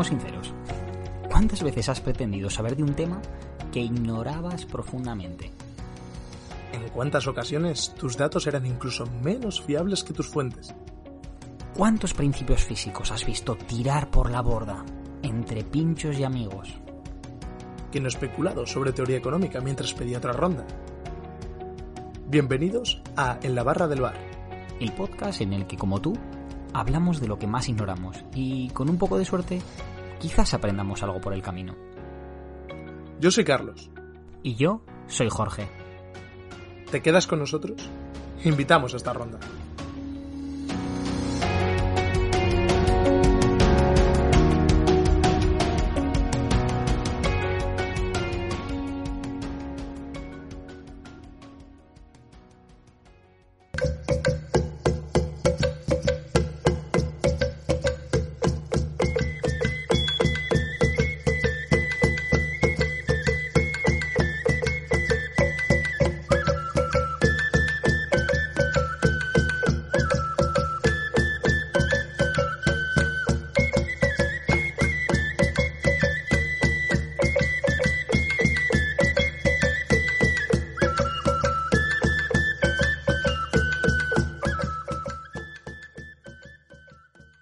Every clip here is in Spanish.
Seamos sinceros. ¿Cuántas veces has pretendido saber de un tema que ignorabas profundamente? ¿En cuántas ocasiones tus datos eran incluso menos fiables que tus fuentes? ¿Cuántos principios físicos has visto tirar por la borda entre pinchos y amigos? ¿Quién no ha especulado sobre teoría económica mientras pedía otra ronda? Bienvenidos a En la barra del bar. El podcast en el que, como tú, hablamos de lo que más ignoramos y, con un poco de suerte, quizás aprendamos algo por el camino. Yo soy Carlos. Y yo soy Jorge. ¿Te quedas con nosotros? Invitamos a esta ronda.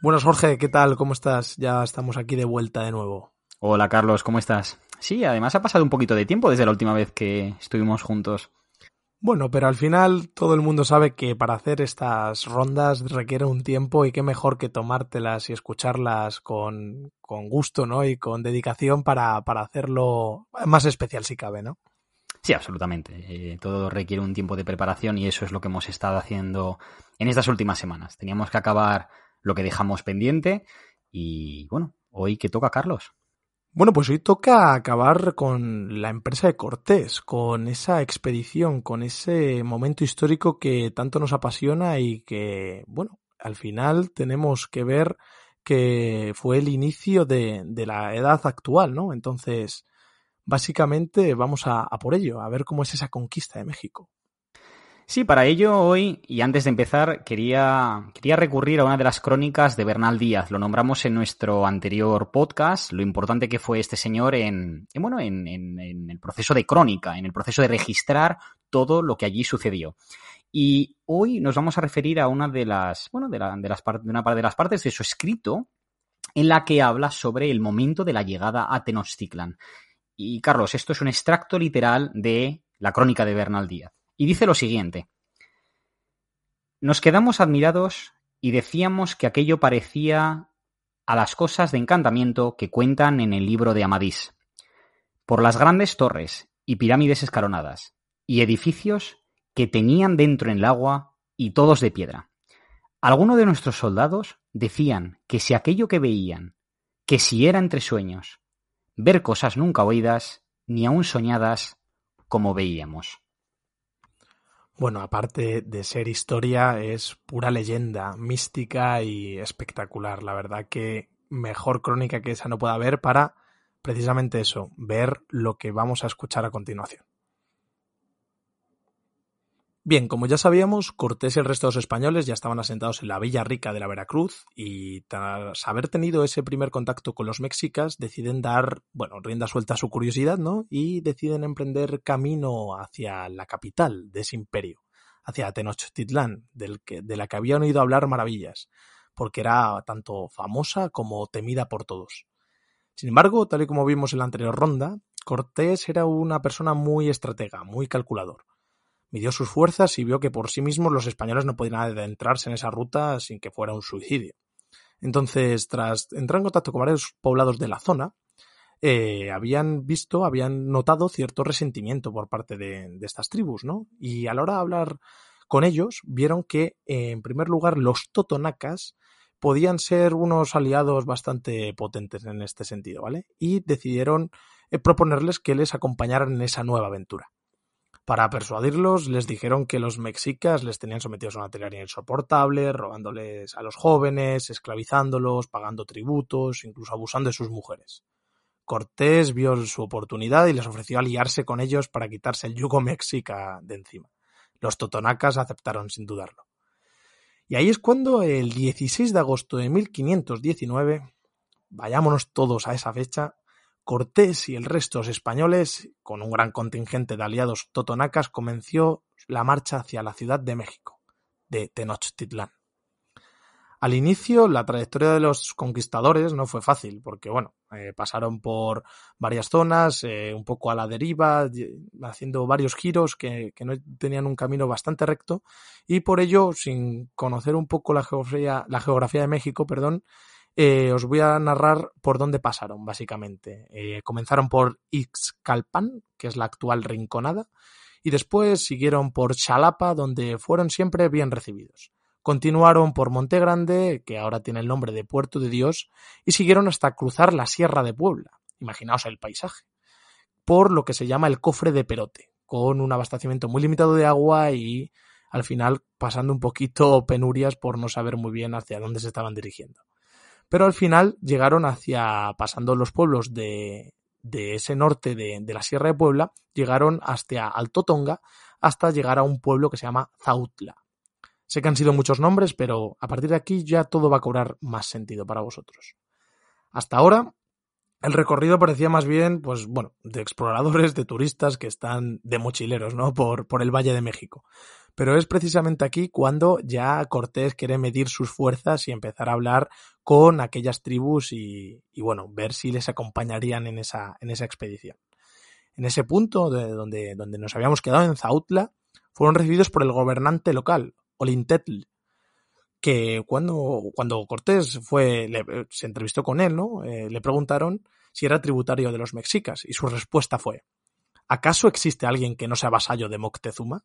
Buenos Jorge, ¿qué tal? ¿Cómo estás? Ya estamos aquí de vuelta de nuevo. Hola Carlos, ¿cómo estás? Sí, además ha pasado un poquito de tiempo desde la última vez que estuvimos juntos. Bueno, pero al final todo el mundo sabe que para hacer estas rondas requiere un tiempo y qué mejor que tomártelas y escucharlas con, con gusto, ¿no? Y con dedicación para, para hacerlo más especial si cabe, ¿no? Sí, absolutamente. Eh, todo requiere un tiempo de preparación y eso es lo que hemos estado haciendo en estas últimas semanas. Teníamos que acabar lo que dejamos pendiente. Y bueno, hoy que toca Carlos. Bueno, pues hoy toca acabar con la empresa de Cortés, con esa expedición, con ese momento histórico que tanto nos apasiona y que, bueno, al final tenemos que ver que fue el inicio de, de la edad actual, ¿no? Entonces, básicamente vamos a, a por ello, a ver cómo es esa conquista de México. Sí, para ello hoy, y antes de empezar, quería, quería recurrir a una de las crónicas de Bernal Díaz. Lo nombramos en nuestro anterior podcast, lo importante que fue este señor en, en bueno, en, en, el proceso de crónica, en el proceso de registrar todo lo que allí sucedió. Y hoy nos vamos a referir a una de las, bueno, de, la, de, de una de las partes de su escrito en la que habla sobre el momento de la llegada a Tenochtitlan. Y Carlos, esto es un extracto literal de la crónica de Bernal Díaz. Y dice lo siguiente. Nos quedamos admirados y decíamos que aquello parecía a las cosas de encantamiento que cuentan en el libro de Amadís, por las grandes torres y pirámides escalonadas, y edificios que tenían dentro en el agua y todos de piedra. Algunos de nuestros soldados decían que si aquello que veían, que si era entre sueños, ver cosas nunca oídas, ni aun soñadas, como veíamos. Bueno, aparte de ser historia, es pura leyenda, mística y espectacular. La verdad que mejor crónica que esa no puede haber para precisamente eso, ver lo que vamos a escuchar a continuación. Bien, como ya sabíamos, Cortés y el resto de los españoles ya estaban asentados en la Villa Rica de la Veracruz y tras haber tenido ese primer contacto con los mexicas, deciden dar, bueno, rienda suelta a su curiosidad, ¿no? Y deciden emprender camino hacia la capital de ese imperio, hacia Tenochtitlán, de la que habían oído hablar maravillas, porque era tanto famosa como temida por todos. Sin embargo, tal y como vimos en la anterior ronda, Cortés era una persona muy estratega, muy calculador midió sus fuerzas y vio que por sí mismos los españoles no podían adentrarse en esa ruta sin que fuera un suicidio. Entonces, tras entrar en contacto con varios poblados de la zona, eh, habían visto, habían notado cierto resentimiento por parte de, estas tribus, ¿no? Y a la hora de hablar con ellos, vieron que, en primer lugar, los totonacas podían ser unos aliados bastante potentes en este sentido, ¿vale? Y decidieron eh, proponerles que les acompañaran en esa nueva aventura. Para persuadirlos, les dijeron que los mexicas les tenían sometidos a una tiraria insoportable, robándoles a los jóvenes, esclavizándolos, pagando tributos, incluso abusando de sus mujeres. Cortés vio su oportunidad y les ofreció aliarse con ellos para quitarse el yugo mexica de encima. Los totonacas aceptaron sin dudarlo. Y ahí es cuando el 16 de agosto de 1519, vayámonos todos a esa fecha, Cortés y el resto de los españoles, con un gran contingente de aliados totonacas, comenzó la marcha hacia la Ciudad de México, de Tenochtitlán. Al inicio, la trayectoria de los conquistadores no fue fácil, porque bueno, eh, pasaron por varias zonas, eh, un poco a la deriva, haciendo varios giros que, que, no tenían un camino bastante recto, y por ello, sin conocer un poco la geografía, la geografía de México, perdón, eh, os voy a narrar por dónde pasaron, básicamente. Eh, comenzaron por Ixcalpan, que es la actual Rinconada, y después siguieron por Chalapa, donde fueron siempre bien recibidos. Continuaron por Monte Grande, que ahora tiene el nombre de Puerto de Dios, y siguieron hasta cruzar la Sierra de Puebla. Imaginaos el paisaje. Por lo que se llama el cofre de Perote, con un abastecimiento muy limitado de agua y al final pasando un poquito penurias por no saber muy bien hacia dónde se estaban dirigiendo pero al final llegaron hacia, pasando los pueblos de, de ese norte de, de, la Sierra de Puebla, llegaron hasta Alto Tonga, hasta llegar a un pueblo que se llama Zautla. Sé que han sido muchos nombres, pero a partir de aquí ya todo va a cobrar más sentido para vosotros. Hasta ahora, el recorrido parecía más bien, pues bueno, de exploradores, de turistas que están de mochileros, ¿no? Por, por el Valle de México. Pero es precisamente aquí cuando ya Cortés quiere medir sus fuerzas y empezar a hablar con aquellas tribus y, y bueno, ver si les acompañarían en esa, en esa expedición. En ese punto de donde, donde nos habíamos quedado en Zautla, fueron recibidos por el gobernante local, Olintetl, que cuando, cuando Cortés fue, se entrevistó con él, ¿no? Eh, le preguntaron si era tributario de los mexicas y su respuesta fue, ¿acaso existe alguien que no sea vasallo de Moctezuma?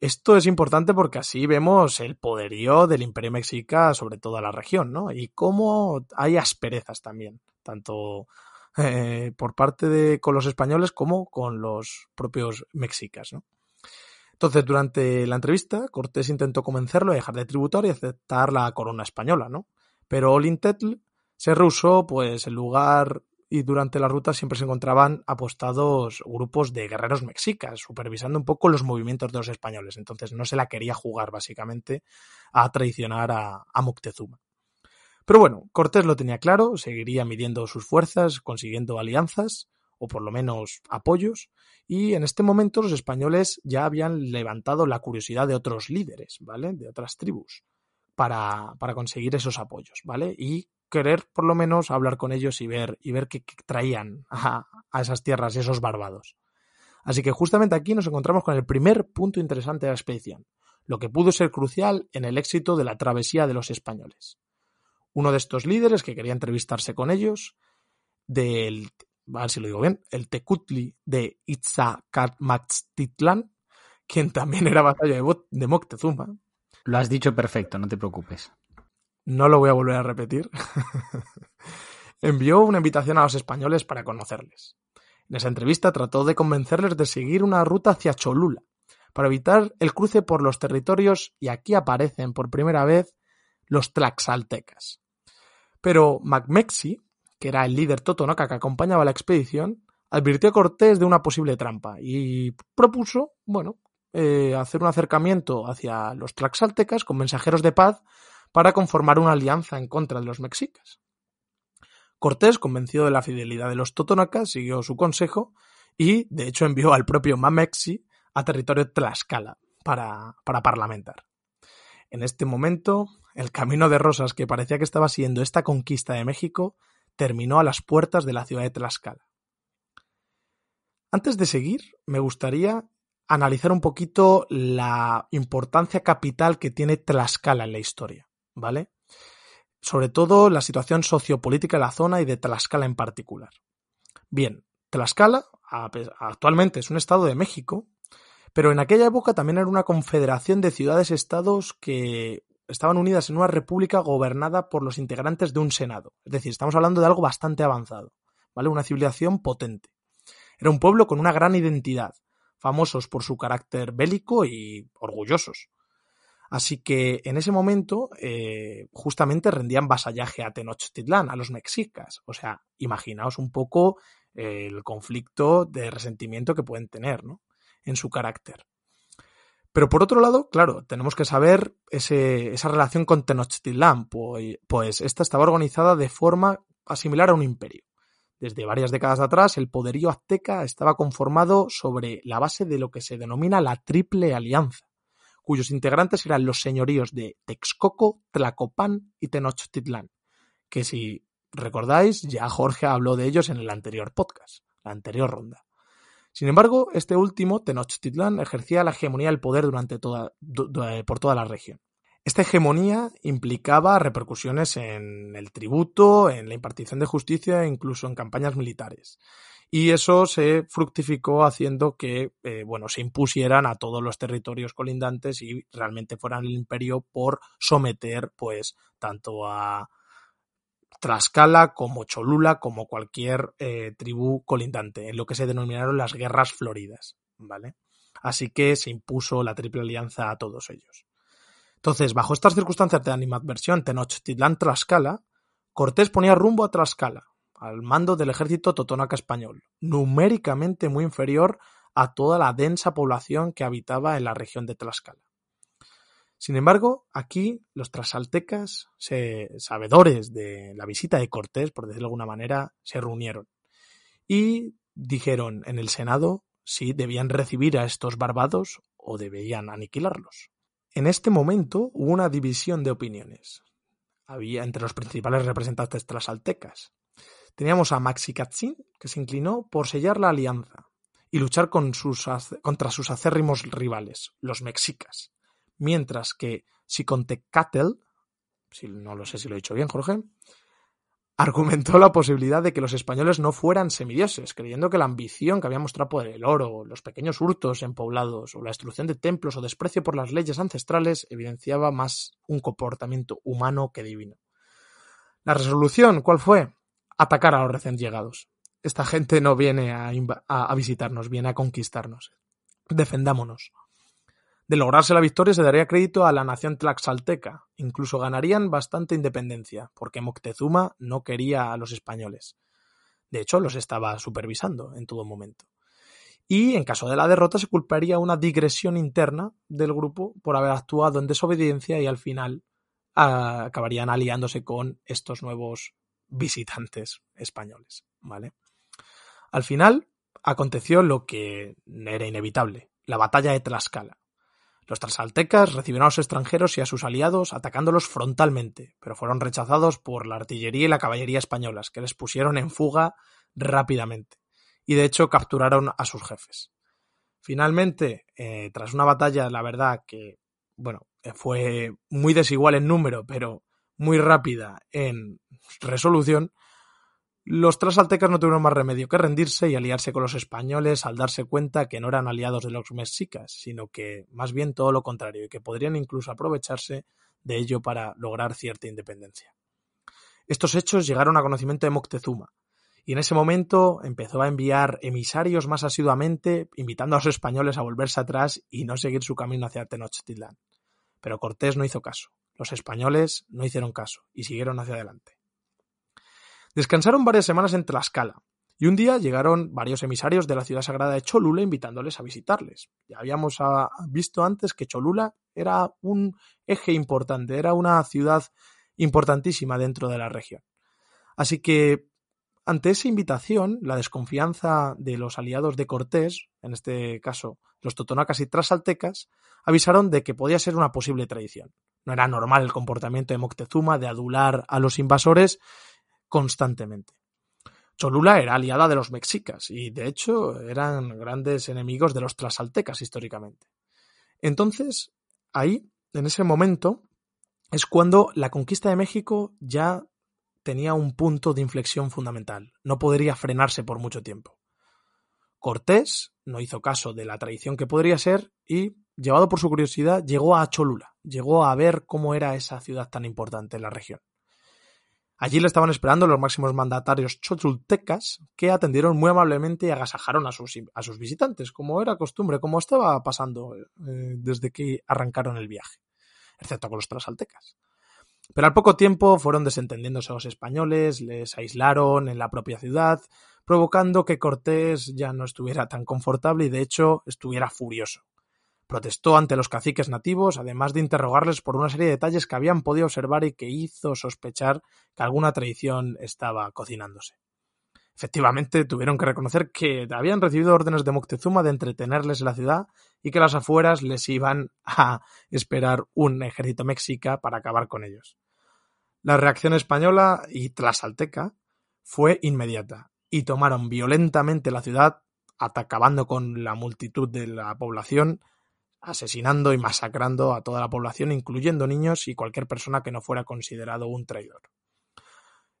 Esto es importante porque así vemos el poderío del Imperio Mexica sobre toda la región, ¿no? Y cómo hay asperezas también, tanto eh, por parte de con los españoles como con los propios mexicas, ¿no? Entonces, durante la entrevista, Cortés intentó convencerlo a dejar de tributar y aceptar la corona española, ¿no? Pero Olintetl se rehusó, pues, en lugar y durante la ruta siempre se encontraban apostados grupos de guerreros mexicas, supervisando un poco los movimientos de los españoles. Entonces no se la quería jugar básicamente a traicionar a, Moctezuma. Pero bueno, Cortés lo tenía claro, seguiría midiendo sus fuerzas, consiguiendo alianzas, o por lo menos apoyos, y en este momento los españoles ya habían levantado la curiosidad de otros líderes, ¿vale? De otras tribus, para, para conseguir esos apoyos, ¿vale? Y querer por lo menos hablar con ellos y ver, y ver qué, traían a, a esas tierras, esos barbados. Así que justamente aquí nos encontramos con el primer punto interesante de la expedición, lo que pudo ser crucial en el éxito de la travesía de los españoles. Uno de estos líderes que quería entrevistarse con ellos, del, a ver si lo digo bien, el Tecutli de Itzacamatztitlán, quien también era batalla de Moctezuma. Lo has dicho perfecto, no te preocupes no lo voy a volver a repetir, envió una invitación a los españoles para conocerles. En esa entrevista trató de convencerles de seguir una ruta hacia Cholula, para evitar el cruce por los territorios, y aquí aparecen por primera vez los tlaxaltecas. Pero MacMexi, que era el líder totonaca que acompañaba la expedición, advirtió a Cortés de una posible trampa y propuso, bueno, eh, hacer un acercamiento hacia los tlaxaltecas con mensajeros de paz para conformar una alianza en contra de los mexicas. Cortés, convencido de la fidelidad de los totonacas, siguió su consejo y, de hecho, envió al propio Mamexi a territorio Tlaxcala para, para parlamentar. En este momento, el camino de rosas que parecía que estaba siendo esta conquista de México terminó a las puertas de la ciudad de Tlaxcala. Antes de seguir, me gustaría analizar un poquito la importancia capital que tiene Tlaxcala en la historia. ¿Vale? Sobre todo la situación sociopolítica de la zona y de Tlaxcala en particular. Bien, Tlaxcala actualmente es un estado de México, Pero en aquella época también era una confederación de ciudades-estados que estaban unidas en una república gobernada por los integrantes de un senado. Es decir, estamos hablando de algo bastante avanzado, ¿vale? Una civilización potente. Era un pueblo con una gran identidad, famosos por su carácter bélico y orgullosos. Así que en ese momento eh, justamente rendían vasallaje a Tenochtitlán, a los mexicas. O sea, imaginaos un poco el conflicto de resentimiento que pueden tener ¿no? en su carácter. Pero por otro lado, claro, tenemos que saber esa relación con Tenochtitlán, pues, pues esta estaba organizada de forma similar a un imperio. Desde varias décadas atrás, el poderío azteca estaba conformado sobre la base de lo que se denomina la Triple Alianza, cuyos integrantes eran los señoríos de Texcoco, Tlacopan y Tenochtitlán, que si recordáis, ya Jorge habló de ellos en el anterior podcast, la anterior ronda. Sin embargo, este último, Tenochtitlán, ejercía la hegemonía del poder durante toda, por toda la región. Esta hegemonía implicaba repercusiones en el tributo, en la impartición de justicia e incluso en campañas militares y eso se fructificó haciendo que eh, bueno, se impusieran a todos los territorios colindantes y realmente fueran el imperio por someter pues tanto a Tlaxcala como Cholula como cualquier eh, tribu colindante en lo que se denominaron las guerras floridas, ¿vale? Así que se impuso la triple alianza a todos ellos. Entonces, bajo estas circunstancias de animadversión Tenochtitlán-Tlaxcala, Cortés ponía rumbo a Tlaxcala, al mando del ejército totonaca español, numéricamente muy inferior a toda la densa población que habitaba en la región de Tlaxcala. Sin embargo, aquí los trasaltecas, sabedores de la visita de Cortés, por decirlo de alguna manera, se reunieron y dijeron en el Senado si debían recibir a estos barbados o debían aniquilarlos. En este momento hubo una división de opiniones. Había entre los principales representantes trasaltecas. Teníamos a Maxicatzin, que se inclinó por sellar la alianza y luchar contra sus acérrimos rivales, los mexicas. Mientras que Xicontecatl, si no lo sé si lo he dicho bien, Jorge, argumentó la posibilidad de que los españoles no fueran semidioses, creyendo que la ambición que había mostrado por el oro, los pequeños hurtos en poblados o la destrucción de templos o desprecio por las leyes ancestrales evidenciaba más un comportamiento humano que divino. La resolución, ¿cuál fue? Atacar a los recién llegados. Esta gente no viene a, visitarnos, viene a conquistarnos. Defendámonos. De lograrse la victoria se daría crédito a la nación tlaxalteca. Incluso ganarían bastante independencia, porque Moctezuma no quería a los españoles. De hecho, los estaba supervisando en todo momento. Y en caso de la derrota se culparía una digresión interna del grupo por haber actuado en desobediencia y al final acabarían aliándose con estos nuevos visitantes españoles, ¿vale? Al final aconteció lo que era inevitable, la batalla de Tlaxcala. Los trasaltecas recibieron a los extranjeros y a sus aliados atacándolos frontalmente, pero fueron rechazados por la artillería y la caballería españolas, que les pusieron en fuga rápidamente, y de hecho capturaron a sus jefes. Finalmente, eh, tras una batalla, la verdad que, bueno, fue muy desigual en número, pero muy rápida en resolución, los trasaltecas no tuvieron más remedio que rendirse y aliarse con los españoles al darse cuenta que no eran aliados de los mexicas, sino que más bien todo lo contrario y que podrían incluso aprovecharse de ello para lograr cierta independencia. Estos hechos llegaron a conocimiento de Moctezuma, y en ese momento empezó a enviar emisarios más asiduamente, invitando a los españoles a volverse atrás y no seguir su camino hacia Tenochtitlán. Pero Cortés no hizo caso. Los españoles no hicieron caso y siguieron hacia adelante. Descansaron varias semanas en Tlaxcala, y un día llegaron varios emisarios de la ciudad sagrada de Cholula invitándoles a visitarles. Ya habíamos ah, visto antes que Cholula era un eje importante, era una ciudad importantísima dentro de la región. Así que, ante esa invitación, la desconfianza de los aliados de Cortés, en este caso los totonacas y trasaltecas, avisaron de que podía ser una posible traición. No era normal el comportamiento de Moctezuma de adular a los invasores constantemente. Cholula era aliada de los mexicas y, de hecho, eran grandes enemigos de los tlaxaltecas históricamente. Entonces, ahí, en ese momento, es cuando la conquista de México ya tenía un punto de inflexión fundamental. No podría frenarse por mucho tiempo. Cortés no hizo caso de la tradición que podría ser y, llevado por su curiosidad, llegó a Cholula, llegó a ver cómo era esa ciudad tan importante en la región. Allí le estaban esperando los máximos mandatarios cholultecas, que atendieron muy amablemente y agasajaron a sus, a sus visitantes, como era costumbre, como estaba pasando eh, desde que arrancaron el viaje, excepto con los trasaltecas. Pero al poco tiempo fueron desentendiéndose los españoles, les aislaron en la propia ciudad, provocando que Cortés ya no estuviera tan confortable y de hecho estuviera furioso. Protestó ante los caciques nativos, además de interrogarles por una serie de detalles que habían podido observar y que hizo sospechar que alguna traición estaba cocinándose. Efectivamente, tuvieron que reconocer que habían recibido órdenes de Moctezuma de entretenerles en la ciudad y que las afueras les iban a esperar un ejército mexica para acabar con ellos. La reacción española y tlaxalteca fue inmediata y tomaron violentamente la ciudad, acabando con la multitud de la población, asesinando y masacrando a toda la población, incluyendo niños y cualquier persona que no fuera considerado un traidor.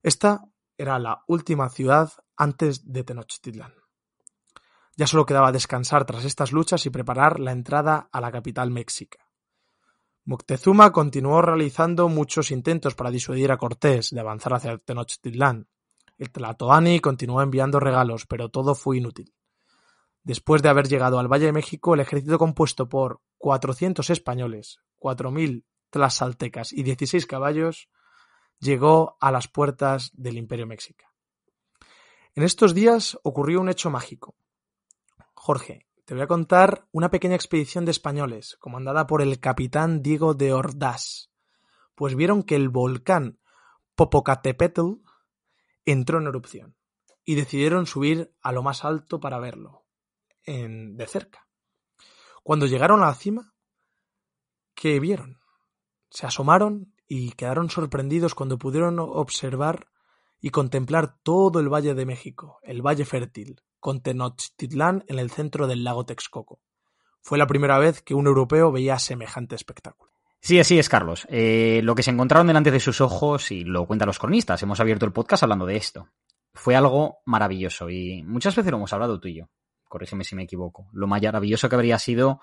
Esta era la última ciudad antes de Tenochtitlan. Ya solo quedaba descansar tras estas luchas y preparar la entrada a la capital mexica. Moctezuma continuó realizando muchos intentos para disuadir a Cortés de avanzar hacia Tenochtitlán, el Tlatoani continuó enviando regalos, pero todo fue inútil. Después de haber llegado al Valle de México, el ejército compuesto por 400 españoles, 4.000 tlaxaltecas y 16 caballos llegó a las puertas del Imperio Mexica. En estos días ocurrió un hecho mágico. Jorge, te voy a contar una pequeña expedición de españoles, comandada por el capitán Diego de Ordaz, pues vieron que el volcán Popocatépetl entró en erupción y decidieron subir a lo más alto para verlo, en, de cerca. Cuando llegaron a la cima, ¿qué vieron? Se asomaron y quedaron sorprendidos cuando pudieron observar y contemplar todo el Valle de México, el Valle Fértil, con Tenochtitlán en el centro del lago Texcoco. Fue la primera vez que un europeo veía semejante espectáculo. Sí, así es, Carlos. Eh, lo que se encontraron delante de sus ojos, y lo cuentan los cronistas, hemos abierto el podcast hablando de esto. Fue algo maravilloso y muchas veces lo hemos hablado tú y yo. Corrígeme si me equivoco. Lo maravilloso que habría sido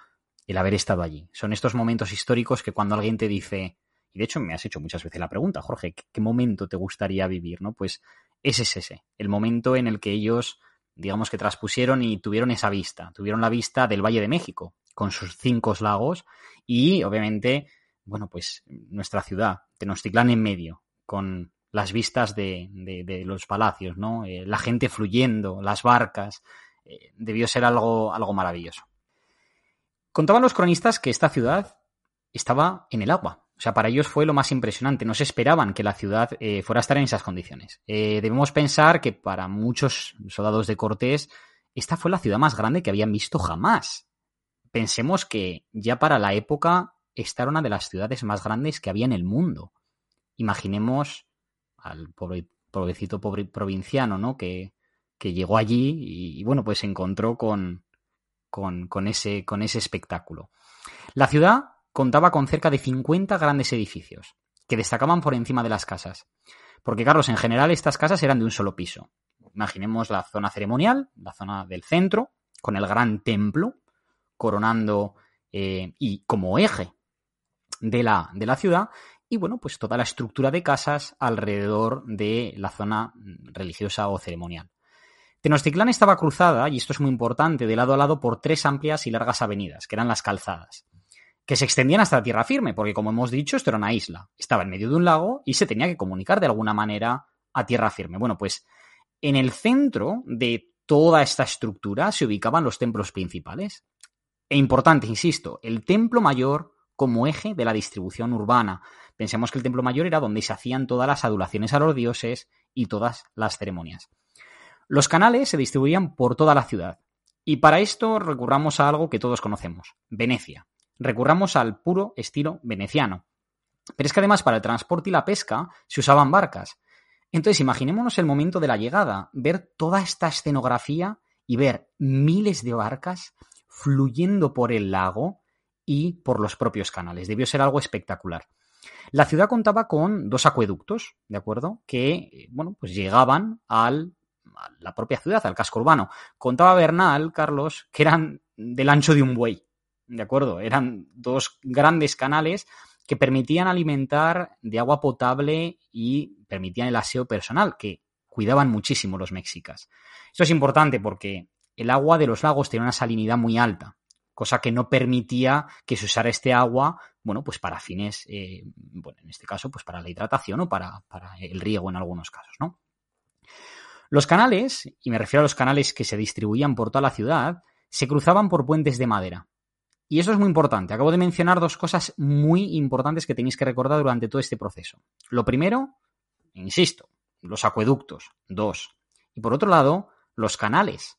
el haber estado allí. Son estos momentos históricos que cuando alguien te dice, y de hecho me has hecho muchas veces la pregunta, Jorge, ¿qué, momento te gustaría vivir? ¿No? Pues ese es ese, el momento en el que ellos, digamos que traspusieron y tuvieron esa vista, tuvieron la vista del Valle de México, con sus cinco lagos y obviamente bueno, pues nuestra ciudad, Tenochtitlán en medio, con las vistas de, de, los palacios, ¿no? Eh, la gente fluyendo, las barcas, eh, debió ser algo, algo maravilloso. Contaban los cronistas que esta ciudad estaba en el agua. O sea, para ellos fue lo más impresionante. No se esperaban que la ciudad eh, fuera a estar en esas condiciones. debemos pensar que para muchos soldados de Cortés, esta fue la ciudad más grande que habían visto jamás. Pensemos que ya para la época esta era una de las ciudades más grandes que había en el mundo. Imaginemos al pobre, pobrecito pobre provinciano, ¿no? Que, que llegó allí y, bueno, pues se encontró con, con, con, ese, con ese espectáculo. La ciudad contaba con cerca de 50 grandes edificios que destacaban por encima de las casas. Porque, Carlos, en general estas casas eran de un solo piso. Imaginemos la zona ceremonial, la zona del centro, con el gran templo, coronando eh, y como eje de la, de la ciudad y bueno, pues toda la estructura de casas alrededor de la zona religiosa o ceremonial. Tenochtitlán estaba cruzada, y esto es muy importante, de lado a lado por tres amplias y largas avenidas, que eran las calzadas, que se extendían hasta la tierra firme, porque como hemos dicho, esto era una isla, estaba en medio de un lago y se tenía que comunicar de alguna manera a tierra firme. Bueno, pues en el centro de toda esta estructura se ubicaban los templos principales. E importante, insisto, el templo mayor como eje de la distribución urbana. Pensemos que el templo mayor era donde se hacían todas las adulaciones a los dioses y todas las ceremonias. Los canales se distribuían por toda la ciudad. Y para esto recurramos a algo que todos conocemos, Venecia. Recurramos al puro estilo veneciano. Pero es que además para el transporte y la pesca se usaban barcas. Entonces imaginémonos el momento de la llegada, ver toda esta escenografía y ver miles de barcas fluyendo por el lago, y por los propios canales. Debió ser algo espectacular. La ciudad contaba con dos acueductos, ¿de acuerdo? Que, bueno, pues llegaban al, la propia ciudad, al casco urbano. Contaba Bernal, Carlos, que eran del ancho de un buey. ¿De acuerdo? Eran dos grandes canales que permitían alimentar de agua potable y permitían el aseo personal, que cuidaban muchísimo los mexicas. Esto es importante porque el agua de los lagos tenía una salinidad muy alta, cosa que no permitía que se usara este agua, bueno, pues para fines, eh, bueno, en este caso, pues para la hidratación o para, para el riego en algunos casos, ¿no? Los canales, y me refiero a los canales que se distribuían por toda la ciudad, se cruzaban por puentes de madera. Y eso es muy importante. Acabo de mencionar dos cosas muy importantes que tenéis que recordar durante todo este proceso. Lo primero, insisto, los acueductos. Dos. Y por otro lado, los canales.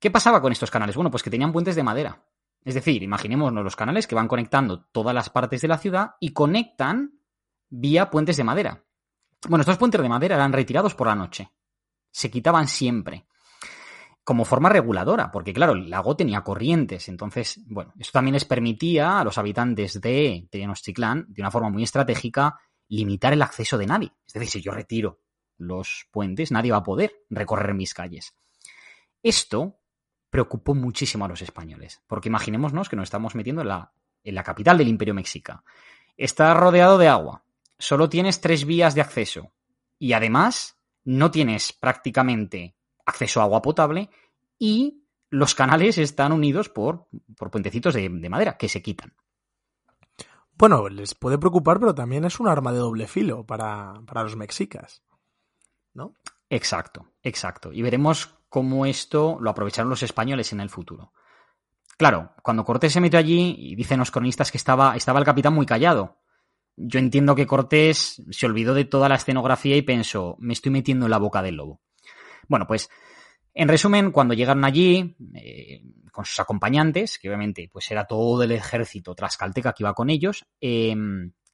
¿Qué pasaba con estos canales? Bueno, pues que tenían puentes de madera. Es decir, imaginémonos los canales que van conectando todas las partes de la ciudad y conectan vía puentes de madera. Bueno, estos puentes de madera eran retirados por la noche. Se quitaban siempre. Como forma reguladora, porque claro, el lago tenía corrientes. Entonces, bueno, esto también les permitía a los habitantes de Tenochtitlán, de una forma muy estratégica, limitar el acceso de nadie. Es decir, si yo retiro los puentes, nadie va a poder recorrer mis calles. Esto preocupó muchísimo a los españoles, porque imaginémonos que nos estamos metiendo en la, en la capital del Imperio Mexica. Está rodeado de agua, solo tienes tres vías de acceso y además no tienes prácticamente acceso a agua potable y los canales están unidos por, por puentecitos de, de madera que se quitan. Bueno, les puede preocupar, pero también es un arma de doble filo para, para los mexicas. ¿No? Exacto, exacto. Y veremos cómo esto lo aprovecharon los españoles en el futuro. Claro, cuando Cortés se metió allí, y dicen los cronistas que estaba, estaba el capitán muy callado. Yo entiendo que Cortés se olvidó de toda la escenografía y pensó, me estoy metiendo en la boca del lobo. Bueno, pues, en resumen, cuando llegaron allí, eh, con sus acompañantes, que obviamente pues era todo el ejército trascalteca que iba con ellos, eh,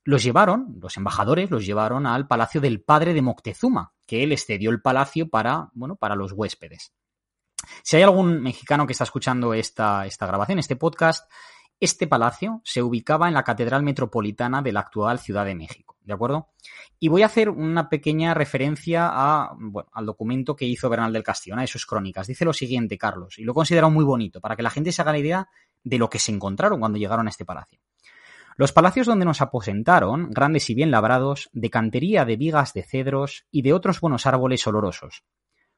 los llevaron, los embajadores los llevaron al palacio del padre de Moctezuma, que él cedió el palacio para, bueno, para los huéspedes. Si hay algún mexicano que está escuchando esta, esta grabación, este podcast, este palacio se ubicaba en la Catedral Metropolitana de la actual Ciudad de México, ¿de acuerdo? Y voy a hacer una pequeña referencia al documento que hizo Bernal del Castillo, una de sus crónicas. Dice lo siguiente, Carlos, y lo he considerado muy bonito, para que la gente se haga la idea de lo que se encontraron cuando llegaron a este palacio. Los palacios donde nos aposentaron, grandes y bien labrados, de cantería de vigas de cedros y de otros buenos árboles olorosos,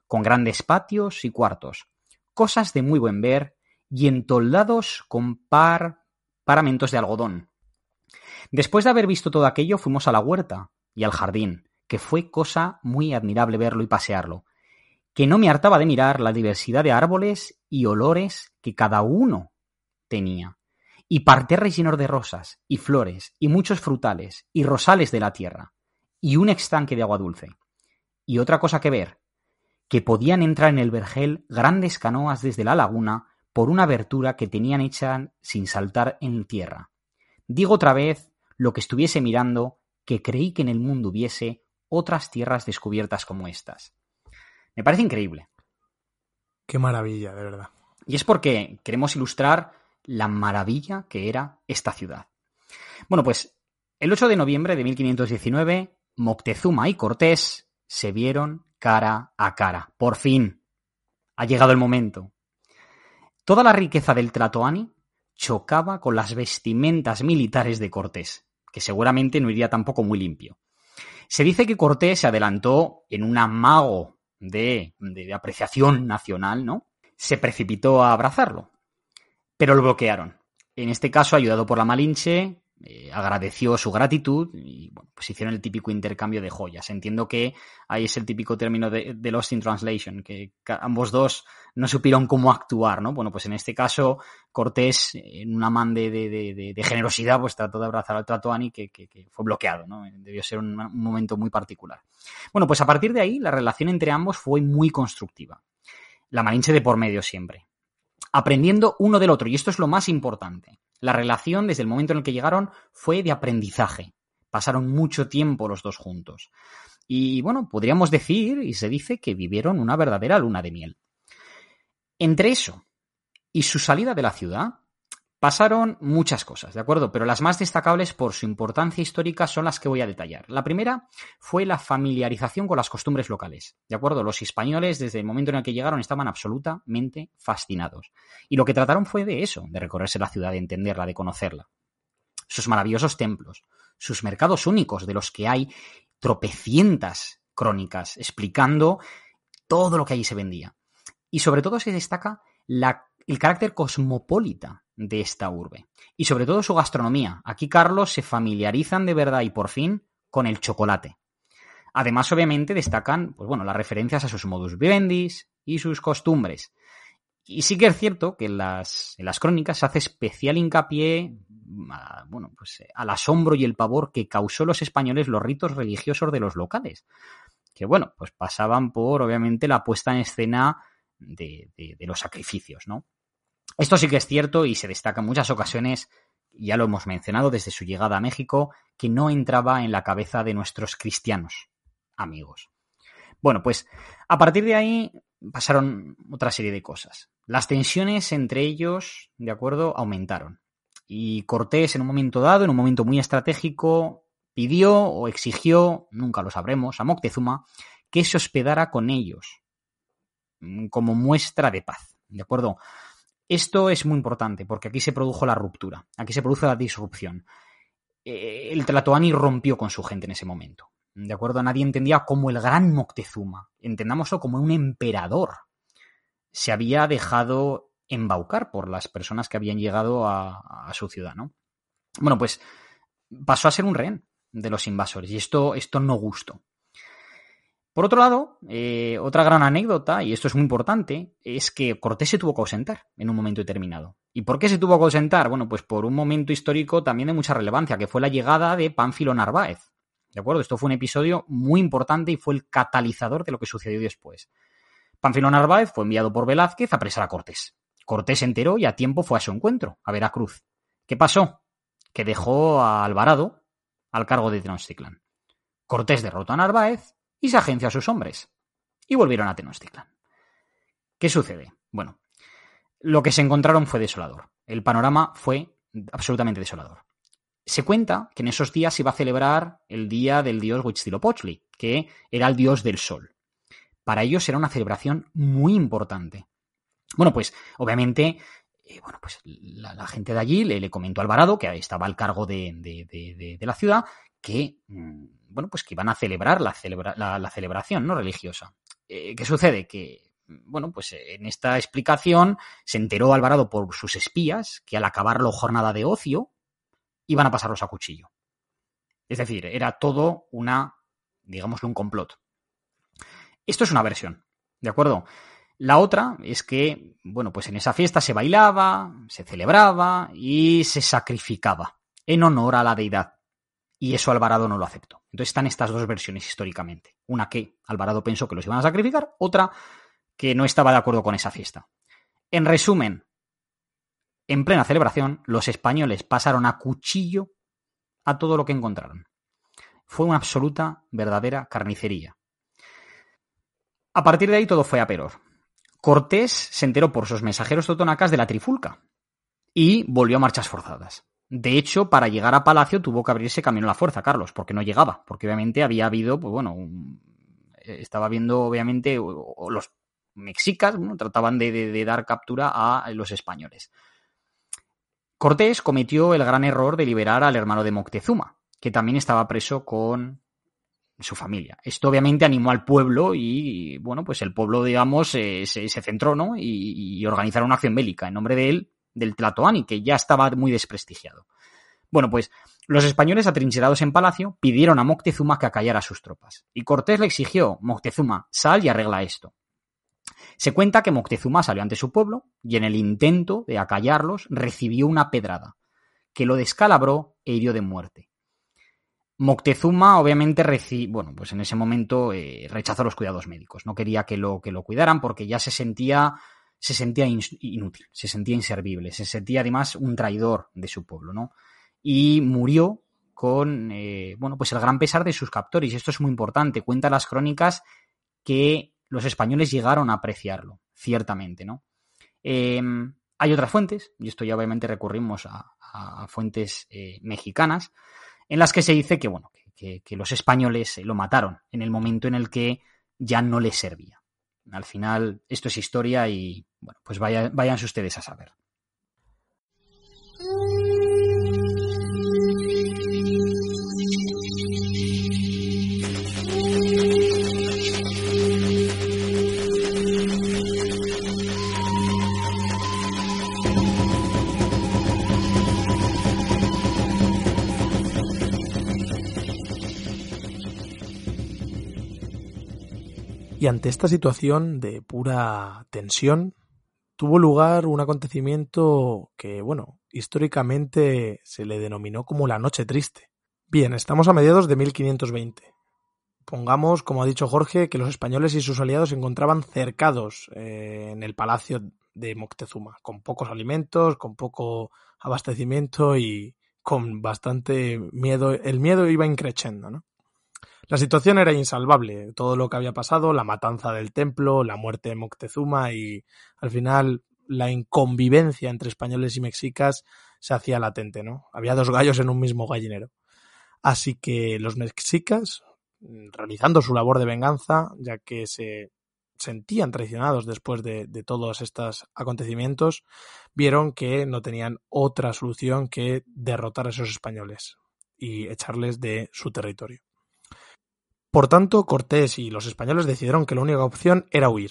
con grandes patios y cuartos, cosas de muy buen ver, y entoldados con par paramentos de algodón. Después de haber visto todo aquello, fuimos a la huerta y al jardín, que fue cosa muy admirable verlo y pasearlo, que no me hartaba de mirar la diversidad de árboles y olores que cada uno tenía y parterres llenos de rosas, y flores, y muchos frutales, y rosales de la tierra, y un estanque de agua dulce. Y otra cosa que ver, que podían entrar en el vergel grandes canoas desde la laguna por una abertura que tenían hecha sin saltar en tierra. Digo otra vez lo que estuviese mirando, que creí que en el mundo hubiese otras tierras descubiertas como estas. Me parece increíble. Qué maravilla, de verdad. Y es porque queremos ilustrar la maravilla que era esta ciudad. Bueno, pues el 8 de noviembre de 1519, Moctezuma y Cortés se vieron cara a cara. Por fin. Ha llegado el momento. Toda la riqueza del Tlatoani chocaba con las vestimentas militares de Cortés, que seguramente no iría tampoco muy limpio. Se dice que Cortés se adelantó en un amago de, de apreciación nacional, ¿no? Se precipitó a abrazarlo pero lo bloquearon. En este caso, ayudado por la Malinche, eh, agradeció su gratitud y bueno, pues hicieron el típico intercambio de joyas. Entiendo que ahí es el típico término de, Lost in Translation, que ambos dos no supieron cómo actuar, ¿no? Bueno, pues en este caso, Cortés, en un amán de, de, generosidad, pues trató de abrazar al Tratoani que, que, que, fue bloqueado, ¿no? Debió ser un, un momento muy particular. Bueno, pues a partir de ahí, la relación entre ambos fue muy constructiva. La Malinche de por medio siempre aprendiendo uno del otro. Y esto es lo más importante. La relación desde el momento en el que llegaron fue de aprendizaje. Pasaron mucho tiempo los dos juntos. Y bueno, podríamos decir, y se dice, que vivieron una verdadera luna de miel. Entre eso y su salida de la ciudad, Pasaron muchas cosas, ¿de acuerdo? Pero las más destacables por su importancia histórica son las que voy a detallar. La primera fue la familiarización con las costumbres locales, ¿de acuerdo? Los españoles desde el momento en el que llegaron estaban absolutamente fascinados. Y lo que trataron fue de eso, de recorrerse la ciudad, de entenderla, de conocerla. Sus maravillosos templos, sus mercados únicos, de los que hay tropecientas crónicas explicando todo lo que allí se vendía. Y sobre todo se destaca el carácter cosmopolita de esta urbe. Y sobre todo su gastronomía. Aquí, Carlos, se familiarizan de verdad y por fin con el chocolate. Además, obviamente, destacan, pues bueno, las referencias a sus modus vivendi y sus costumbres. Y sí que es cierto que en las, las crónicas se hace especial hincapié bueno, pues, al asombro y el pavor que causó los españoles los ritos religiosos de los locales. Que bueno, pues pasaban por, obviamente, la puesta en escena de los sacrificios, ¿no? Esto sí que es cierto y se destaca en muchas ocasiones, ya lo hemos mencionado desde su llegada a México, que no entraba en la cabeza de nuestros cristianos amigos. Bueno, pues a partir de ahí pasaron otra serie de cosas. Las tensiones entre ellos, de acuerdo, aumentaron. Y Cortés, en un momento dado, en un momento muy estratégico, pidió o exigió, nunca lo sabremos, a Moctezuma, que se hospedara con ellos, mm, como muestra de paz. ¿De acuerdo? Esto es muy importante porque aquí se produjo la ruptura, aquí se produjo la disrupción. Eh, el Tlatoani rompió con su gente en ese momento. ¿De acuerdo? Nadie entendía cómo el gran Moctezuma, entendámoslo como un emperador, se había dejado embaucar por las personas que habían llegado a, su ciudad, ¿no? Bueno, pues pasó a ser un rehén de los invasores y esto, esto no gustó. Por otro lado, eh, otra gran anécdota, y esto es muy importante, es que Cortés se tuvo que ausentar en un momento determinado. ¿Y por qué se tuvo que ausentar? Bueno, pues por un momento histórico también de mucha relevancia, que fue la llegada de Pánfilo Narváez. ¿De acuerdo? Esto fue un episodio muy importante y fue el catalizador de lo que sucedió después. Pánfilo Narváez fue enviado por Velázquez a apresar a Cortés. Cortés enteró y a tiempo fue a su encuentro, a Veracruz. ¿Qué pasó? Que dejó a Alvarado al cargo de Tenochtitlan. Cortés derrotó a Narváez y se agencia a sus hombres. Y volvieron a Tenochtitlan. ¿Qué sucede? Bueno, lo que se encontraron fue desolador. El panorama fue absolutamente desolador. Se cuenta que en esos días iba a celebrar el día del dios Huitzilopochtli, que era el dios del sol. Para ellos era una celebración muy importante. Bueno, pues obviamente eh, bueno, pues la, gente de allí le, comentó a Alvarado, que estaba al cargo de, de la ciudad, que mm, bueno, pues que iban a celebrar la, celebración ¿no? religiosa. Eh, ¿Qué sucede? Que, bueno, pues en esta explicación se enteró Alvarado por sus espías que al acabar la jornada de ocio iban a pasarlos a cuchillo. Es decir, era todo una, digámoslo, un complot. Esto es una versión, ¿de acuerdo? La otra es que, bueno, pues en esa fiesta se bailaba, se celebraba y se sacrificaba en honor a la deidad. Y eso Alvarado no lo aceptó. Entonces están estas dos versiones históricamente. Una que Alvarado pensó que los iban a sacrificar, otra que no estaba de acuerdo con esa fiesta. En resumen, en plena celebración, los españoles pasaron a cuchillo a todo lo que encontraron. Fue una absoluta, verdadera carnicería. A partir de ahí todo fue a peor. Cortés se enteró por sus mensajeros totonacas de la trifulca y volvió a marchas forzadas. De hecho, para llegar a Palacio tuvo que abrirse camino a la fuerza, Carlos, porque no llegaba, porque obviamente había habido, pues bueno, eh, estaba viendo, obviamente, los mexicas trataban de, dar captura a los españoles. Cortés cometió el gran error de liberar al hermano de Moctezuma, que también estaba preso con su familia. Esto obviamente animó al pueblo y, bueno, pues el pueblo, digamos, se, centró, ¿no? Y, y organizaron una acción bélica en nombre de él del Tlatoani, que ya estaba muy desprestigiado. Bueno, pues los españoles atrincherados en palacio pidieron a Moctezuma que acallara sus tropas. Y Cortés le exigió, Moctezuma, sal y arregla esto. Se cuenta que Moctezuma salió ante su pueblo y en el intento de acallarlos recibió una pedrada, que lo descalabró e hirió de muerte. Moctezuma obviamente recibió, bueno, pues en ese momento eh, rechazó los cuidados médicos, no quería que lo, que lo cuidaran porque ya se sentía se sentía inútil, se sentía inservible, se sentía además un traidor de su pueblo, ¿no? Y murió con, eh, bueno, pues el gran pesar de sus captores. Y esto es muy importante. Cuenta las crónicas que los españoles llegaron a apreciarlo, ciertamente, ¿no? Em, Hay otras fuentes, y esto ya obviamente recurrimos a, fuentes eh, mexicanas, en las que se dice que, bueno, que, los españoles lo mataron en el momento en el que ya no les servía. Al final, esto es historia y, bueno, pues vayan, váyanse ustedes a saber. Y ante esta situación de pura tensión, tuvo lugar un acontecimiento que, bueno, históricamente se le denominó como la Noche Triste. Bien, estamos a mediados de 1520. Pongamos, como ha dicho Jorge, que los españoles y sus aliados se encontraban cercados eh, en el palacio de Moctezuma, con pocos alimentos, con poco abastecimiento y con bastante miedo. El miedo iba increciendo, ¿no? La situación era insalvable, todo lo que había pasado, la matanza del templo, la muerte de Moctezuma y al final la inconvivencia entre españoles y mexicas se hacía latente, ¿no? Había dos gallos en un mismo gallinero. Así que los mexicas, realizando su labor de venganza, ya que se sentían traicionados después de, de, todos estos acontecimientos, vieron que no tenían otra solución que derrotar a esos españoles y echarles de su territorio. Por tanto, Cortés y los españoles decidieron que la única opción era huir.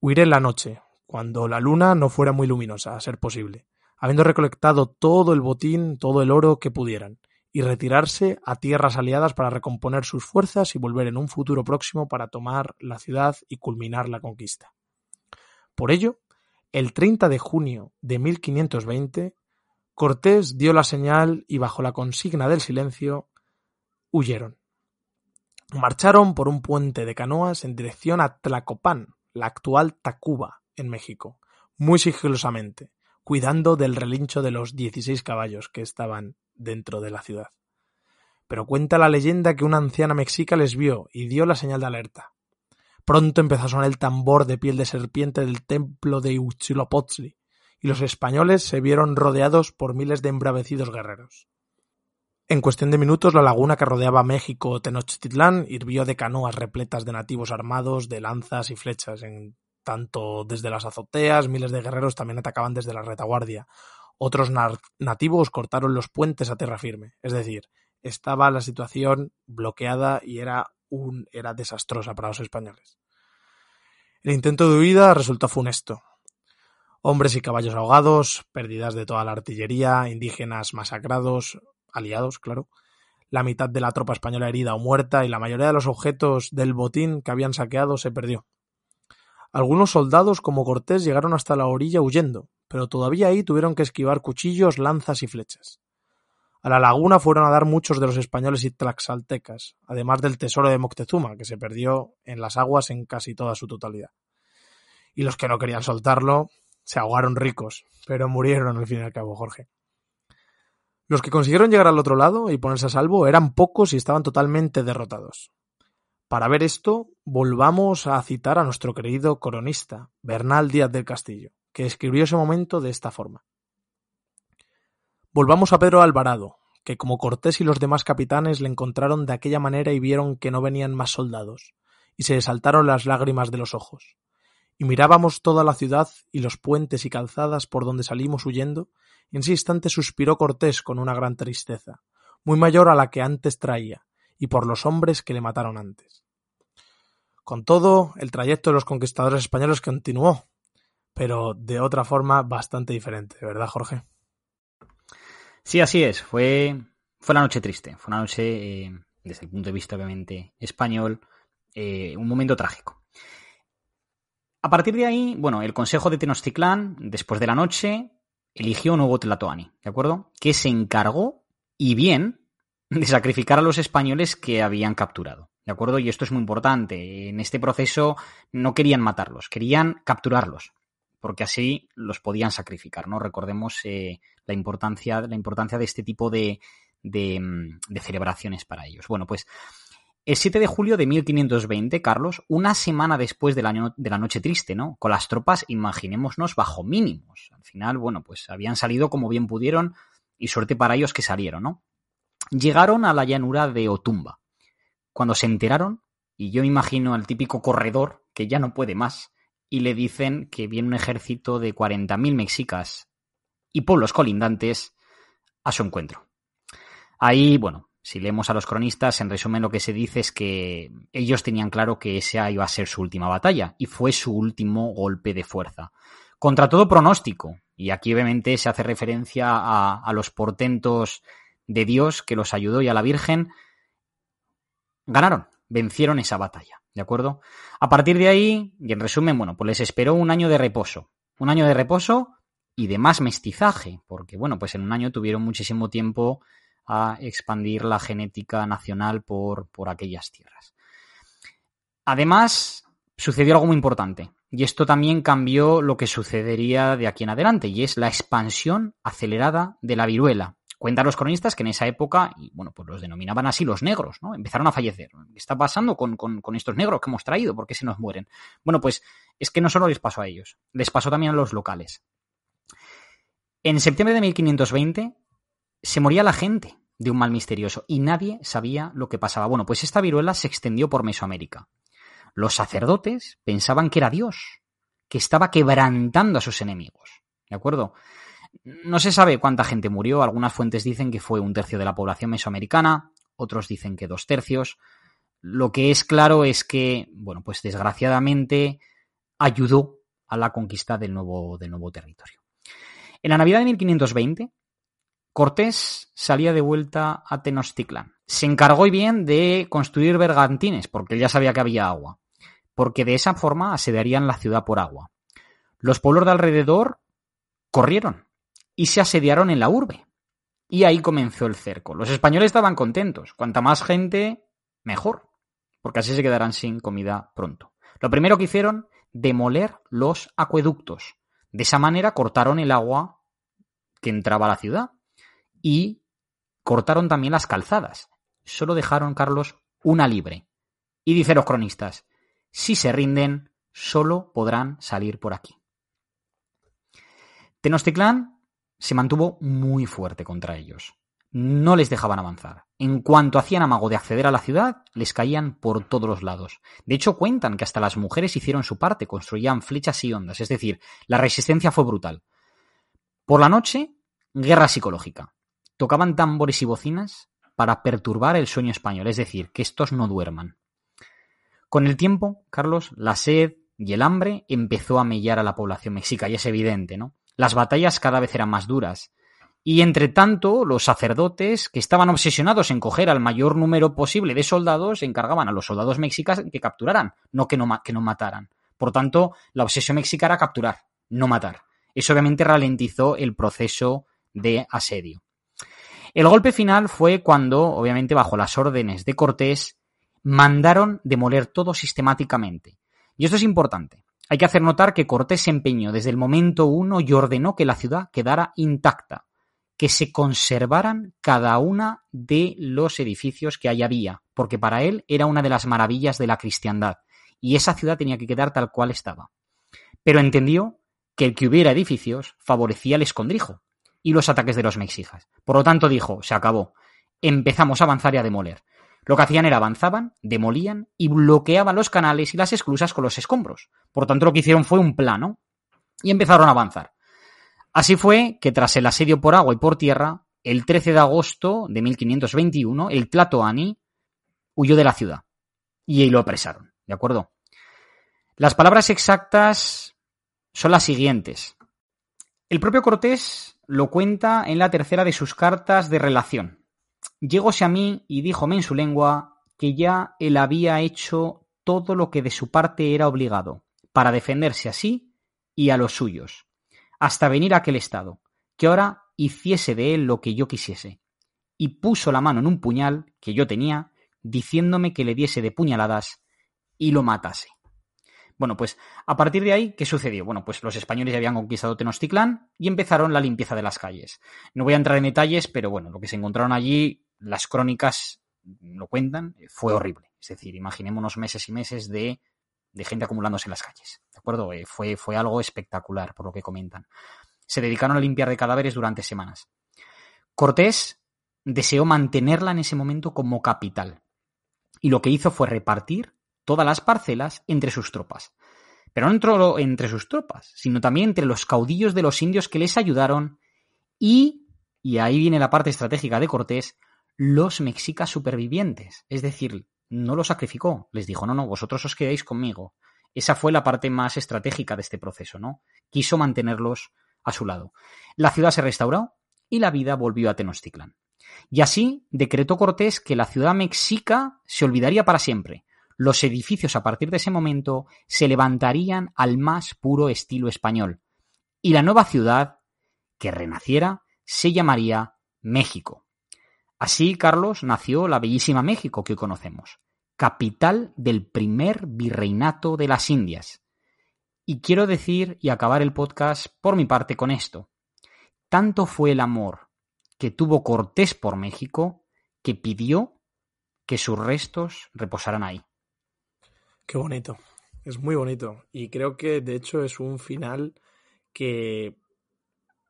Huir en la noche, cuando la luna no fuera muy luminosa, a ser posible, habiendo recolectado todo el botín, todo el oro que pudieran, y retirarse a tierras aliadas para recomponer sus fuerzas y volver en un futuro próximo para tomar la ciudad y culminar la conquista. Por ello, el 30 de junio de 1520, Cortés dio la señal y bajo la consigna del silencio, huyeron. Marcharon por un puente de canoas en dirección a Tlacopan, la actual Tacuba, en México, muy sigilosamente, cuidando del relincho de los dieciséis caballos que estaban dentro de la ciudad. Pero cuenta la leyenda que una anciana mexica les vio y dio la señal de alerta. Pronto empezó a sonar el tambor de piel de serpiente del templo de Huitzilopochtli, y los españoles se vieron rodeados por miles de embravecidos guerreros. En cuestión de minutos la laguna que rodeaba México Tenochtitlán hirvió de canoas repletas de nativos armados de lanzas y flechas. En tanto desde las azoteas, miles de guerreros también atacaban desde la retaguardia. Otros nativos cortaron los puentes a tierra firme. Es decir, estaba la situación bloqueada y era, un, era desastrosa para los españoles. El intento de huida resultó funesto. Hombres y caballos ahogados, pérdidas de toda la artillería, indígenas masacrados, aliados, claro, la mitad de la tropa española herida o muerta y la mayoría de los objetos del botín que habían saqueado se perdió. Algunos soldados como Cortés llegaron hasta la orilla huyendo, pero todavía ahí tuvieron que esquivar cuchillos, lanzas y flechas. A la laguna fueron a dar muchos de los españoles y tlaxaltecas, además del tesoro de Moctezuma, que se perdió en las aguas en casi toda su totalidad. Y los que no querían soltarlo se ahogaron ricos, pero murieron al fin y al cabo, Jorge. Los que consiguieron llegar al otro lado y ponerse a salvo eran pocos y estaban totalmente derrotados. Para ver esto, volvamos a citar a nuestro querido coronista, Bernal Díaz del Castillo, que escribió ese momento de esta forma. Volvamos a Pedro Alvarado, que como Cortés y los demás capitanes le encontraron de aquella manera y vieron que no venían más soldados, y se saltaron las lágrimas de los ojos. Y mirábamos toda la ciudad y los puentes y calzadas por donde salimos huyendo, en ese instante suspiró Cortés con una gran tristeza, muy mayor a la que antes traía, y por los hombres que le mataron antes. Con todo, el trayecto de los conquistadores españoles continuó, pero de otra forma bastante diferente, ¿verdad, Jorge? Sí, así es. Fue, fue la noche triste. Fue una noche, eh, desde el punto de vista obviamente español, eh, un momento trágico. A partir de ahí, bueno, el Consejo de Tenochtitlán, después de la noche, eligió un nuevo Tlatoani, ¿de acuerdo? Que se encargó, y bien, de sacrificar a los españoles que habían capturado, ¿de acuerdo? Y esto es muy importante. En este proceso no querían matarlos, querían capturarlos, porque así los podían sacrificar, ¿no? Recordemos eh, la, importancia, la importancia de este tipo de, de, mm, de celebraciones para ellos. Bueno, pues El 7 de julio de 1520, Carlos, una semana después de la, de la Noche Triste, ¿no? Con las tropas, imaginémonos, bajo mínimos. Al final, bueno, pues habían salido como bien pudieron y suerte para ellos que salieron, ¿no? Llegaron a la llanura de Otumba. Cuando se enteraron, y yo imagino al típico corredor que ya no puede más, y le dicen que viene un ejército de 40.000 mexicas y pueblos colindantes a su encuentro. Ahí, bueno, si leemos a los cronistas, en resumen lo que se dice es que ellos tenían claro que esa iba a ser su última batalla y fue su último golpe de fuerza. Contra todo pronóstico, y aquí obviamente se hace referencia a, los portentos de Dios que los ayudó y a la Virgen, ganaron, vencieron esa batalla, ¿de acuerdo? A partir de ahí, y en resumen, bueno, pues les esperó un año de reposo, un año de reposo y de más mestizaje, porque bueno, pues en un año tuvieron muchísimo tiempo a expandir la genética nacional por, por aquellas tierras. Además, sucedió algo muy importante, y esto también cambió lo que sucedería de aquí en adelante, y es la expansión acelerada de la viruela. Cuentan los cronistas que en esa época, y bueno, pues los denominaban así los negros, ¿no? Empezaron a fallecer. ¿Qué está pasando con, con, con estos negros que hemos traído? ¿Por qué se nos mueren? Bueno, pues es que no solo les pasó a ellos, les pasó también a los locales. En septiembre de 1520 se moría la gente de un mal misterioso y nadie sabía lo que pasaba. Bueno, pues esta viruela se extendió por Mesoamérica. Los sacerdotes pensaban que era Dios, que estaba quebrantando a sus enemigos. ¿De acuerdo? No se sabe cuánta gente murió. Algunas fuentes dicen que fue un tercio de la población mesoamericana, otros dicen que dos tercios. Lo que es claro es que, bueno, pues desgraciadamente ayudó a la conquista del nuevo, del nuevo territorio. En la Navidad de 1520, Cortés salía de vuelta a Tenochtitlan. Se encargó y bien de construir bergantines, porque él ya sabía que había agua, porque de esa forma asediarían la ciudad por agua. Los pueblos de alrededor corrieron y se asediaron en la urbe. Y ahí comenzó el cerco. Los españoles estaban contentos. Cuanta más gente, mejor, porque así se quedarán sin comida pronto. Lo primero que hicieron, demoler los acueductos. De esa manera cortaron el agua que entraba a la ciudad y cortaron también las calzadas. Solo dejaron, Carlos, una libre. Y dicen los cronistas, si se rinden, solo podrán salir por aquí. Tenochtitlán se mantuvo muy fuerte contra ellos. No les dejaban avanzar. En cuanto hacían amago de acceder a la ciudad, les caían por todos los lados. De hecho, cuentan que hasta las mujeres hicieron su parte, construían flechas y ondas, es decir, la resistencia fue brutal. Por la noche, guerra psicológica tocaban tambores y bocinas para perturbar el sueño español, es decir, que estos no duerman. Con el tiempo, Carlos, la sed y el hambre empezó a mellar a la población mexica, y es evidente, ¿no? Las batallas cada vez eran más duras. Y entre tanto, los sacerdotes, que estaban obsesionados en coger al mayor número posible de soldados, encargaban a los soldados mexicas que capturaran, no que no, que no mataran. Por tanto, la obsesión mexica era capturar, no matar. Eso obviamente ralentizó el proceso de asedio. El golpe final fue cuando, obviamente bajo las órdenes de Cortés, mandaron demoler todo sistemáticamente. Y esto es importante. Hay que hacer notar que Cortés se empeñó desde el momento uno y ordenó que la ciudad quedara intacta, que se conservaran cada una de los edificios que ahí había, porque para él era una de las maravillas de la cristiandad, y esa ciudad tenía que quedar tal cual estaba. Pero entendió que el que hubiera edificios favorecía el escondrijo, y los ataques de los mexijas. Por lo tanto, dijo, se acabó. Empezamos a avanzar y a demoler. Lo que hacían era avanzaban, demolían y bloqueaban los canales y las esclusas con los escombros. Por tanto, lo que hicieron fue un plano y empezaron a avanzar. Así fue que tras el asedio por agua y por tierra, el 13 de agosto de 1521, el Tlatoani huyó de la ciudad y lo apresaron. ¿De acuerdo? Las palabras exactas son las siguientes. El propio Cortés lo cuenta en la tercera de sus cartas de relación. Llegóse a mí y díjome en su lengua que ya él había hecho todo lo que de su parte era obligado, para defenderse a sí y a los suyos, hasta venir a aquel estado, que ahora hiciese de él lo que yo quisiese. Y puso la mano en un puñal que yo tenía, diciéndome que le diese de puñaladas y lo matase. Bueno, pues a partir de ahí, ¿qué sucedió? Bueno, pues los españoles ya habían conquistado Tenochtitlán y empezaron la limpieza de las calles. No voy a entrar en detalles, pero bueno, lo que se encontraron allí, las crónicas lo cuentan, fue horrible. Es decir, imaginémonos meses y meses de, de gente acumulándose en las calles. ¿De acuerdo? Eh, fue, fue algo espectacular, por lo que comentan. Se dedicaron a limpiar de cadáveres durante semanas. Cortés deseó mantenerla en ese momento como capital. Y lo que hizo fue repartir todas las parcelas entre sus tropas. Pero no entró entre sus tropas, sino también entre los caudillos de los indios que les ayudaron y, y ahí viene la parte estratégica de Cortés, los mexicas supervivientes. Es decir, no los sacrificó, les dijo, no, no, vosotros os quedáis conmigo. Esa fue la parte más estratégica de este proceso, ¿no? Quiso mantenerlos a su lado. La ciudad se restauró y la vida volvió a Tenochtitlan. Y así decretó Cortés que la ciudad mexica se olvidaría para siempre. Los edificios a partir de ese momento se levantarían al más puro estilo español. Y la nueva ciudad que renaciera se llamaría México. Así, Carlos, nació la bellísima México que hoy conocemos, capital del primer virreinato de las Indias. Y quiero decir y acabar el podcast por mi parte con esto. Tanto fue el amor que tuvo Cortés por México que pidió que sus restos reposaran ahí. Qué bonito, es muy bonito y creo que de hecho es un final que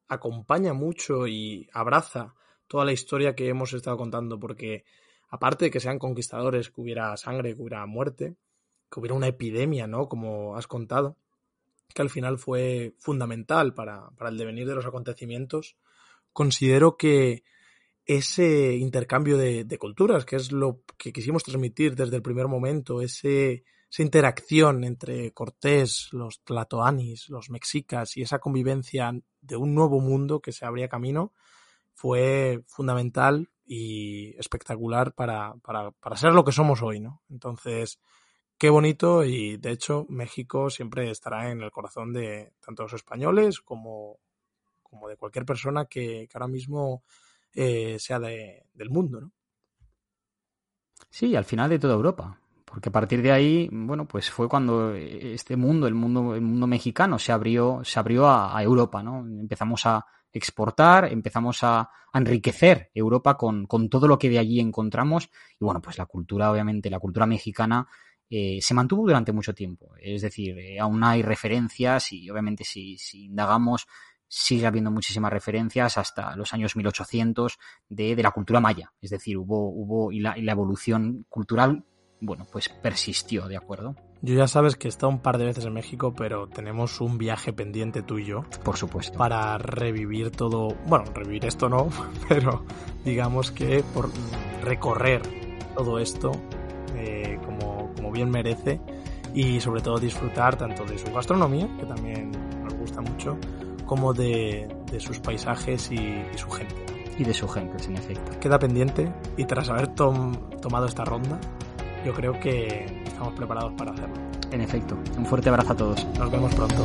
acompaña mucho y abraza toda la historia que hemos estado contando porque aparte de que sean conquistadores, que hubiera sangre, que hubiera muerte, que hubiera una epidemia, ¿no? Como has contado, que al final fue fundamental para, para el devenir de los acontecimientos, considero que ese intercambio de, culturas, que es lo que quisimos transmitir desde el primer momento, ese, esa interacción entre Cortés, los tlatoanis, los mexicas y esa convivencia de un nuevo mundo que se abría camino, fue fundamental y espectacular para, para, para ser lo que somos hoy, ¿no? Entonces, qué bonito y de hecho México siempre estará en el corazón de tanto los españoles como, como de cualquier persona que, ahora mismo eh, sea del mundo, ¿no? Sí, al final de toda Europa. Porque a partir de ahí, bueno, pues fue cuando este mundo, el mundo, el mundo mexicano, se abrió, se abrió a, Europa, ¿no? Empezamos a exportar, empezamos a, enriquecer Europa con, con, todo lo que de allí encontramos. Y bueno, pues la cultura, obviamente, la cultura mexicana eh, se mantuvo durante mucho tiempo. Es decir, eh, aún hay referencias y obviamente si, si indagamos sigue habiendo muchísimas referencias hasta los años 1800 de, de la cultura maya. Es decir, hubo, hubo y la, y la evolución cultural, bueno, pues persistió, ¿de acuerdo? Yo ya sabes que he estado un par de veces en México, pero tenemos un viaje pendiente tú y yo. Por supuesto. Para revivir todo. Bueno, revivir esto no, pero digamos que por recorrer todo esto eh, como, como bien merece y sobre todo disfrutar tanto de su gastronomía, que también nos gusta mucho, como de, sus paisajes y, su gente. Y de su gente, en efecto. Queda pendiente y tras haber tomado esta ronda, yo creo que estamos preparados para hacerlo. En efecto, un fuerte abrazo a todos. Nos vemos pronto.